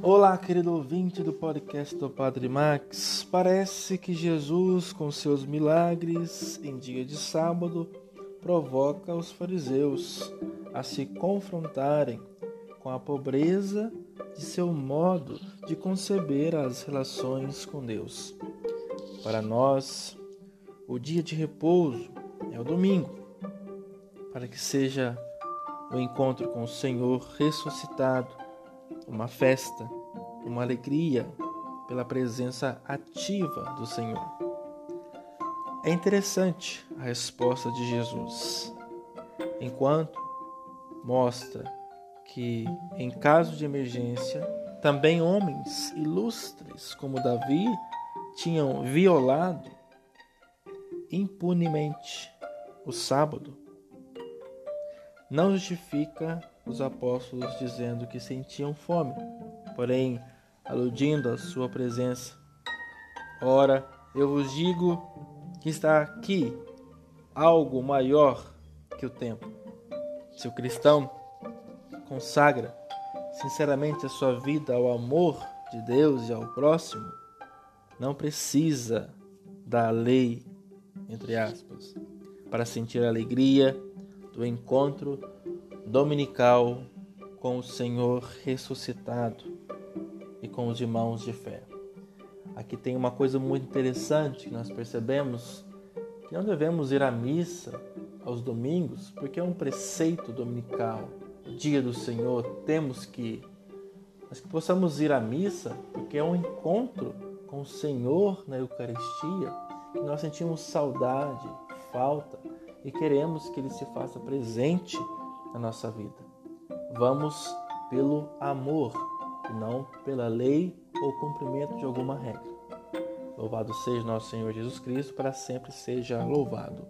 Olá, querido ouvinte do podcast do Padre Max. Parece que Jesus, com seus milagres em dia de sábado, provoca os fariseus a se confrontarem com a pobreza de seu modo de conceber as relações com Deus. Para nós, o dia de repouso é o domingo, para que seja o encontro com o Senhor ressuscitado, uma festa, uma alegria pela presença ativa do Senhor. É interessante a resposta de Jesus, enquanto mostra que, em caso de emergência, também homens ilustres como Davi tinham violado impunemente o sábado não justifica os apóstolos dizendo que sentiam fome, porém aludindo à sua presença. Ora, eu vos digo que está aqui algo maior que o tempo. Se o cristão consagra sinceramente a sua vida ao amor de Deus e ao próximo, não precisa da lei, entre aspas, para sentir a alegria do encontro dominical com o Senhor ressuscitado e com os irmãos de fé. Aqui tem uma coisa muito interessante que nós percebemos que não devemos ir à missa aos domingos porque é um preceito dominical. O dia do Senhor temos que ir. Mas que possamos ir à missa porque é um encontro com o Senhor na Eucaristia que nós sentimos saudade, falta e queremos que Ele se faça presente na nossa vida. Vamos pelo amor e não pela lei ou cumprimento de alguma regra. Louvado seja nosso Senhor Jesus Cristo, para sempre seja louvado.